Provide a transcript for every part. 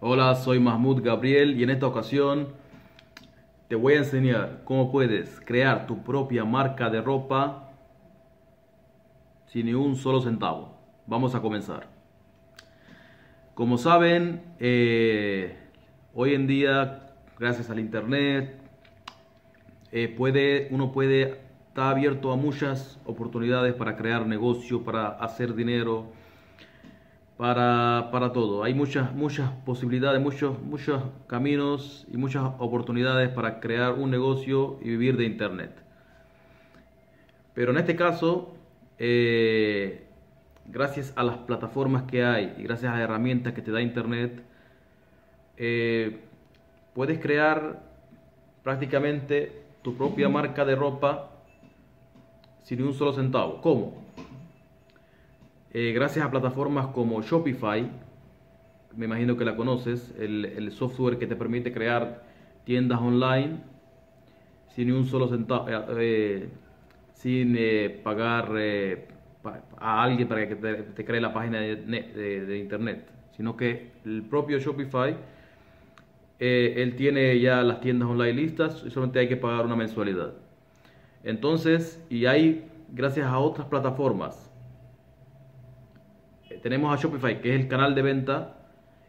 Hola, soy Mahmoud Gabriel y en esta ocasión te voy a enseñar cómo puedes crear tu propia marca de ropa sin ni un solo centavo. Vamos a comenzar. Como saben, eh, hoy en día, gracias al internet, eh, puede, uno puede estar abierto a muchas oportunidades para crear negocio, para hacer dinero para, para todo. Hay muchas, muchas posibilidades, muchos, muchos caminos y muchas oportunidades para crear un negocio y vivir de Internet. Pero en este caso, eh, gracias a las plataformas que hay y gracias a las herramientas que te da Internet, eh, puedes crear prácticamente tu propia marca de ropa sin un solo centavo. ¿Cómo? Eh, gracias a plataformas como Shopify, me imagino que la conoces, el, software que te permite crear tiendas online sin un solo centavo, eh, eh, sin pagar a alguien para que te, cree la página de, internet, sino que el propio Shopify, él tiene ya las tiendas online listas y solamente hay que pagar una mensualidad. Entonces, y hay, gracias a otras plataformas, tenemos a Shopify, que es el canal de venta,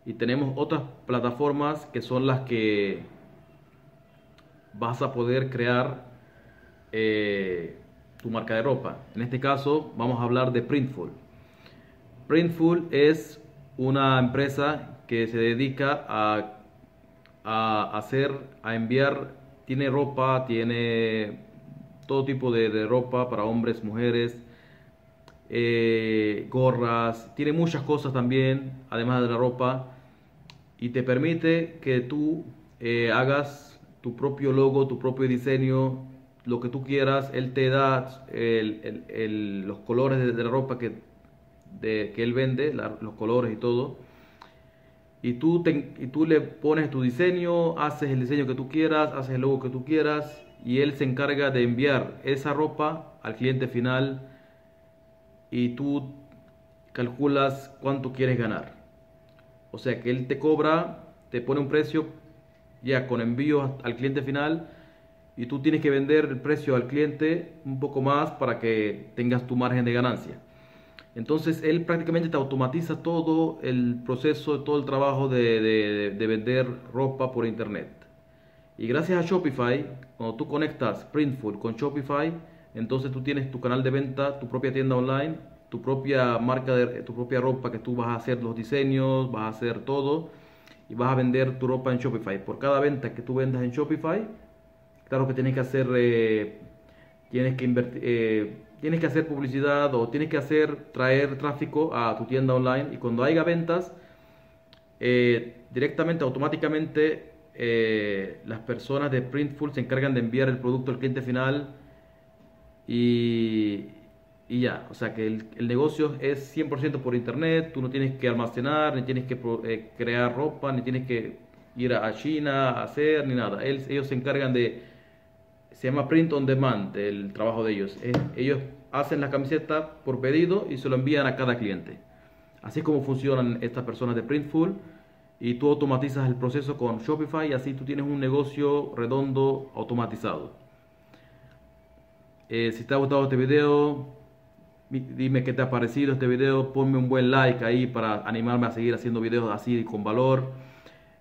y tenemos otras plataformas que son las que vas a poder crear eh, tu marca de ropa. En este caso vamos a hablar de Printful. Printful es una empresa que se dedica a, a hacer, a enviar, tiene ropa, tiene todo tipo de, de ropa para hombres, mujeres, eh, gorras, tiene muchas cosas también, además de la ropa, y te permite que tú eh, hagas tu propio logo, tu propio diseño, lo que tú quieras, él te da los colores de, la ropa que, que él vende, los colores y todo. Y tú, y tú le pones tu diseño, haces el diseño que tú quieras, haces el logo que tú quieras, y él se encarga de enviar esa ropa al cliente final y tú calculas cuánto quieres ganar. O sea que él te cobra, te pone un precio ya con envío al cliente final y tú tienes que vender el precio al cliente un poco más para que tengas tu margen de ganancia. Entonces él prácticamente te automatiza todo el proceso, todo el trabajo de, de vender ropa por internet. Y gracias a Shopify, cuando tú conectas Printful con Shopify, entonces tú tienes tu canal de venta, tu propia tienda online, tu propia marca, de, tu propia ropa que tú vas a hacer los diseños, vas a hacer todo y vas a vender tu ropa en Shopify. Por cada venta que tú vendas en Shopify, claro que tienes que hacer, eh, tienes que invertir, eh, tienes que hacer publicidad o tienes que hacer traer tráfico a tu tienda online y cuando haya ventas, eh, directamente, automáticamente las personas de Printful se encargan de enviar el producto al cliente final y, y ya, o sea que el, el, negocio es 100% por internet, tú no tienes que almacenar, ni tienes que eh, crear ropa, ni tienes que ir a, China a hacer, ni nada. ellos se encargan de, se llama print on demand, el trabajo de ellos. ellos hacen la camiseta por pedido y se lo envían a cada cliente. Así es como funcionan estas personas de Printful y tú automatizas el proceso con Shopify y así tú tienes un negocio redondo automatizado. Eh, si te ha gustado este video, dime qué te ha parecido este video, ponme un buen like ahí para animarme a seguir haciendo videos así con valor.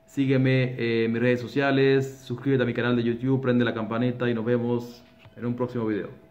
Sígueme eh, en mis redes sociales, suscríbete a mi canal de YouTube, prende la campanita y nos vemos en un próximo video.